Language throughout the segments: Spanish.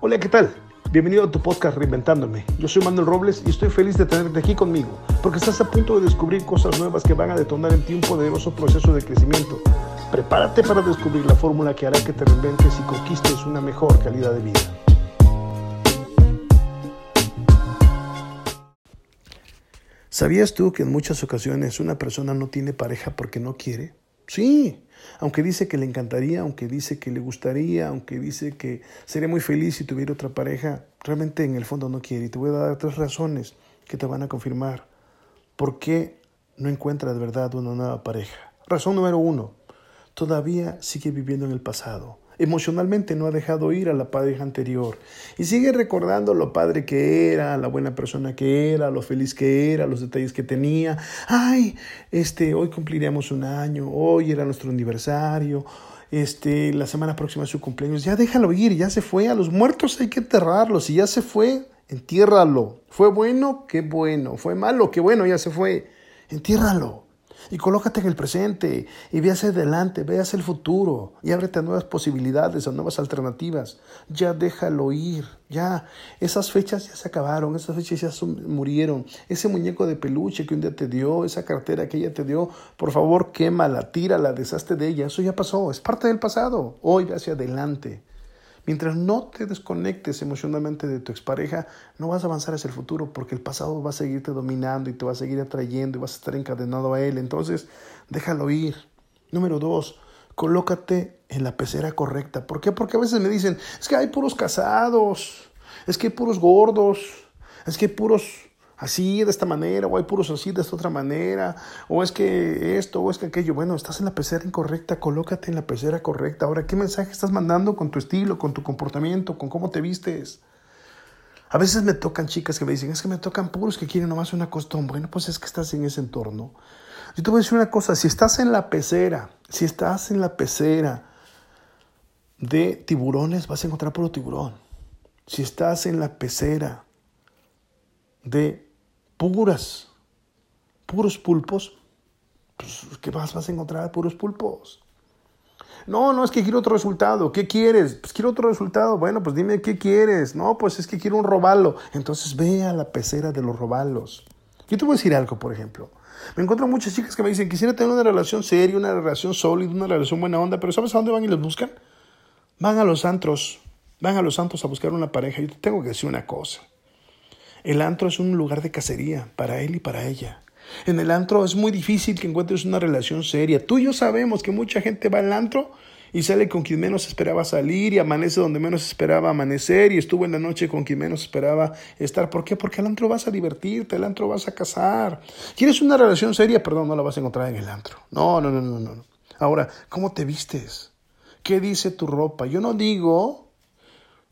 Hola, ¿qué tal? Bienvenido a tu podcast Reinventándome. Yo soy Manuel Robles y estoy feliz de tenerte aquí conmigo, porque estás a punto de descubrir cosas nuevas que van a detonar en ti un poderoso proceso de crecimiento. Prepárate para descubrir la fórmula que hará que te reinventes y conquistes una mejor calidad de vida. ¿Sabías tú que en muchas ocasiones una persona no tiene pareja porque no quiere? Sí, aunque dice que le encantaría, aunque dice que le gustaría, aunque dice que sería muy feliz si tuviera otra pareja, realmente en el fondo no quiere. Y te voy a dar tres razones que te van a confirmar por qué no encuentra de verdad una nueva pareja. Razón número uno, todavía sigue viviendo en el pasado. Emocionalmente no ha dejado ir a la pareja anterior y sigue recordando lo padre que era, la buena persona que era, lo feliz que era, los detalles que tenía. Ay, este, hoy cumpliríamos un año, hoy era nuestro aniversario, este, la semana próxima es su cumpleaños. Ya déjalo ir, ya se fue. A los muertos hay que enterrarlos y ya se fue, entiérralo. Fue bueno, qué bueno. Fue malo, qué bueno, ya se fue. Entiérralo y colócate en el presente y ve hacia adelante, ve hacia el futuro y ábrete a nuevas posibilidades, a nuevas alternativas. Ya déjalo ir, ya. Esas fechas ya se acabaron, esas fechas ya murieron. Ese muñeco de peluche que un día te dio, esa cartera que ella te dio, por favor quémala, tírala, deshazte de ella. Eso ya pasó, es parte del pasado. Hoy ve hacia adelante. Mientras no te desconectes emocionalmente de tu expareja, no vas a avanzar hacia el futuro porque el pasado va a seguirte dominando y te va a seguir atrayendo y vas a estar encadenado a él. Entonces, déjalo ir. Número dos, colócate en la pecera correcta. ¿Por qué? Porque a veces me dicen, es que hay puros casados, es que hay puros gordos, es que hay puros así de esta manera, o hay puros así de esta otra manera, o es que esto, o es que aquello. Bueno, estás en la pecera incorrecta, colócate en la pecera correcta. Ahora, ¿qué mensaje estás mandando con tu estilo, con tu comportamiento, con cómo te vistes? A veces me tocan chicas que me dicen, es que me tocan puros que quieren nomás una costumbre. Bueno, pues es que estás en ese entorno. Yo te voy a decir una cosa, si estás en la pecera, si estás en la pecera de tiburones, vas a encontrar puro tiburón. Si estás en la pecera de puras, puros pulpos, pues, ¿qué vas, vas a encontrar? Puros pulpos. No, no, es que quiero otro resultado. ¿Qué quieres? Pues quiero otro resultado. Bueno, pues dime qué quieres. No, pues es que quiero un robalo. Entonces ve a la pecera de los robalos. Yo te voy a decir algo, por ejemplo. Me encuentro muchas chicas que me dicen, quisiera tener una relación seria, una relación sólida, una relación buena onda, pero ¿sabes a dónde van y les buscan? Van a los antros, van a los antros a buscar una pareja. Yo te tengo que decir una cosa. El antro es un lugar de cacería para él y para ella. En el antro es muy difícil que encuentres una relación seria. Tú y yo sabemos que mucha gente va al antro y sale con quien menos esperaba salir y amanece donde menos esperaba amanecer y estuvo en la noche con quien menos esperaba estar. ¿Por qué? Porque al antro vas a divertirte, al antro vas a casar. ¿Quieres una relación seria? Perdón, no la vas a encontrar en el antro. No, no, no, no, no. Ahora, ¿cómo te vistes? ¿Qué dice tu ropa? Yo no digo,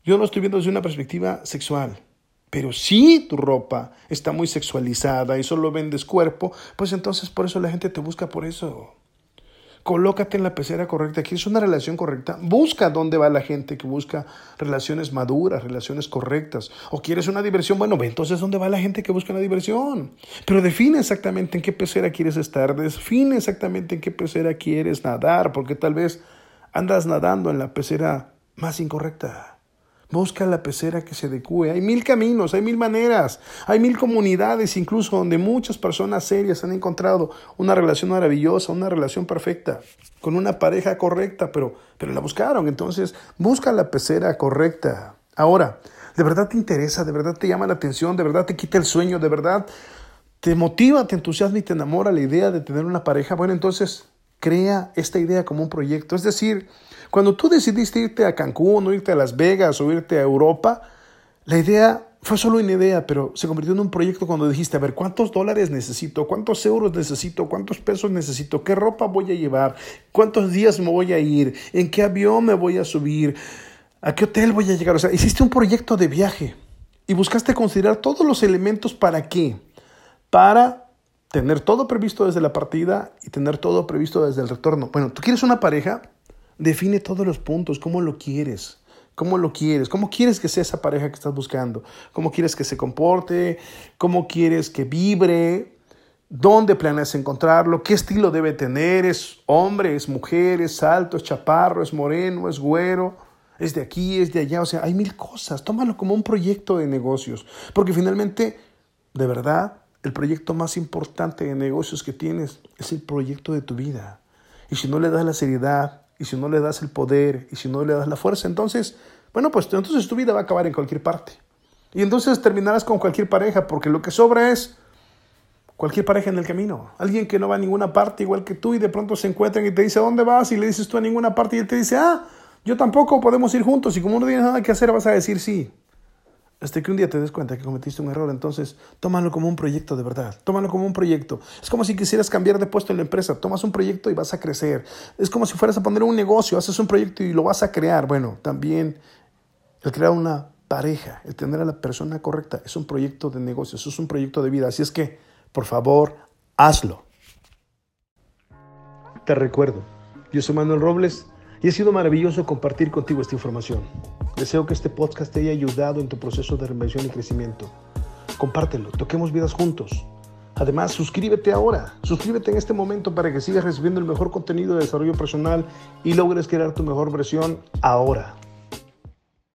yo no estoy viendo desde una perspectiva sexual. Pero si tu ropa está muy sexualizada y solo vendes cuerpo, pues entonces por eso la gente te busca por eso. Colócate en la pecera correcta. ¿Quieres una relación correcta? Busca dónde va la gente que busca relaciones maduras, relaciones correctas. ¿O quieres una diversión? Bueno, ve entonces dónde va la gente que busca una diversión. Pero define exactamente en qué pecera quieres estar. Define exactamente en qué pecera quieres nadar, porque tal vez andas nadando en la pecera más incorrecta. Busca la pecera que se adecue. Hay mil caminos, hay mil maneras, hay mil comunidades incluso donde muchas personas serias han encontrado una relación maravillosa, una relación perfecta, con una pareja correcta, pero, pero la buscaron. Entonces, busca la pecera correcta. Ahora, ¿de verdad te interesa? ¿De verdad te llama la atención? ¿De verdad te quita el sueño? ¿De verdad te motiva, te entusiasma y te enamora la idea de tener una pareja? Bueno, entonces crea esta idea como un proyecto. Es decir, cuando tú decidiste irte a Cancún o irte a Las Vegas o irte a Europa, la idea fue solo una idea, pero se convirtió en un proyecto cuando dijiste, a ver, ¿cuántos dólares necesito? ¿Cuántos euros necesito? ¿Cuántos pesos necesito? ¿Qué ropa voy a llevar? ¿Cuántos días me voy a ir? ¿En qué avión me voy a subir? ¿A qué hotel voy a llegar? O sea, hiciste un proyecto de viaje y buscaste considerar todos los elementos para qué? Para tener todo previsto desde la partida y tener todo previsto desde el retorno. Bueno, tú quieres una pareja, Define todos los puntos, cómo lo quieres, cómo lo quieres, cómo quieres que sea esa pareja que estás buscando, cómo quieres que se comporte, cómo quieres que vibre, dónde planeas encontrarlo, qué estilo debe tener, es hombre, es mujer, es alto, es chaparro, es moreno, es güero, es de aquí, es de allá, o sea, hay mil cosas. Tómalo como un proyecto de negocios, porque finalmente, de verdad, el proyecto más importante de negocios que tienes es el proyecto de tu vida. Y si no le das la seriedad, y si no le das el poder, y si no le das la fuerza, entonces, bueno, pues entonces tu vida va a acabar en cualquier parte. Y entonces terminarás con cualquier pareja, porque lo que sobra es cualquier pareja en el camino. Alguien que no va a ninguna parte igual que tú y de pronto se encuentran y te dice, ¿dónde vas? Y le dices tú a ninguna parte y él te dice, ah, yo tampoco, podemos ir juntos. Y como no tienes nada que hacer, vas a decir sí. Hasta que un día te des cuenta que cometiste un error, entonces tómalo como un proyecto de verdad, tómalo como un proyecto. Es como si quisieras cambiar de puesto en la empresa, tomas un proyecto y vas a crecer. Es como si fueras a poner un negocio, haces un proyecto y lo vas a crear. Bueno, también el crear una pareja, el tener a la persona correcta, es un proyecto de negocio, es un proyecto de vida. Así es que, por favor, hazlo. Te recuerdo, yo soy Manuel Robles y ha sido maravilloso compartir contigo esta información. Deseo que este podcast te haya ayudado en tu proceso de reinvención y crecimiento. Compártelo, toquemos vidas juntos. Además, suscríbete ahora, suscríbete en este momento para que sigas recibiendo el mejor contenido de desarrollo personal y logres crear tu mejor versión ahora.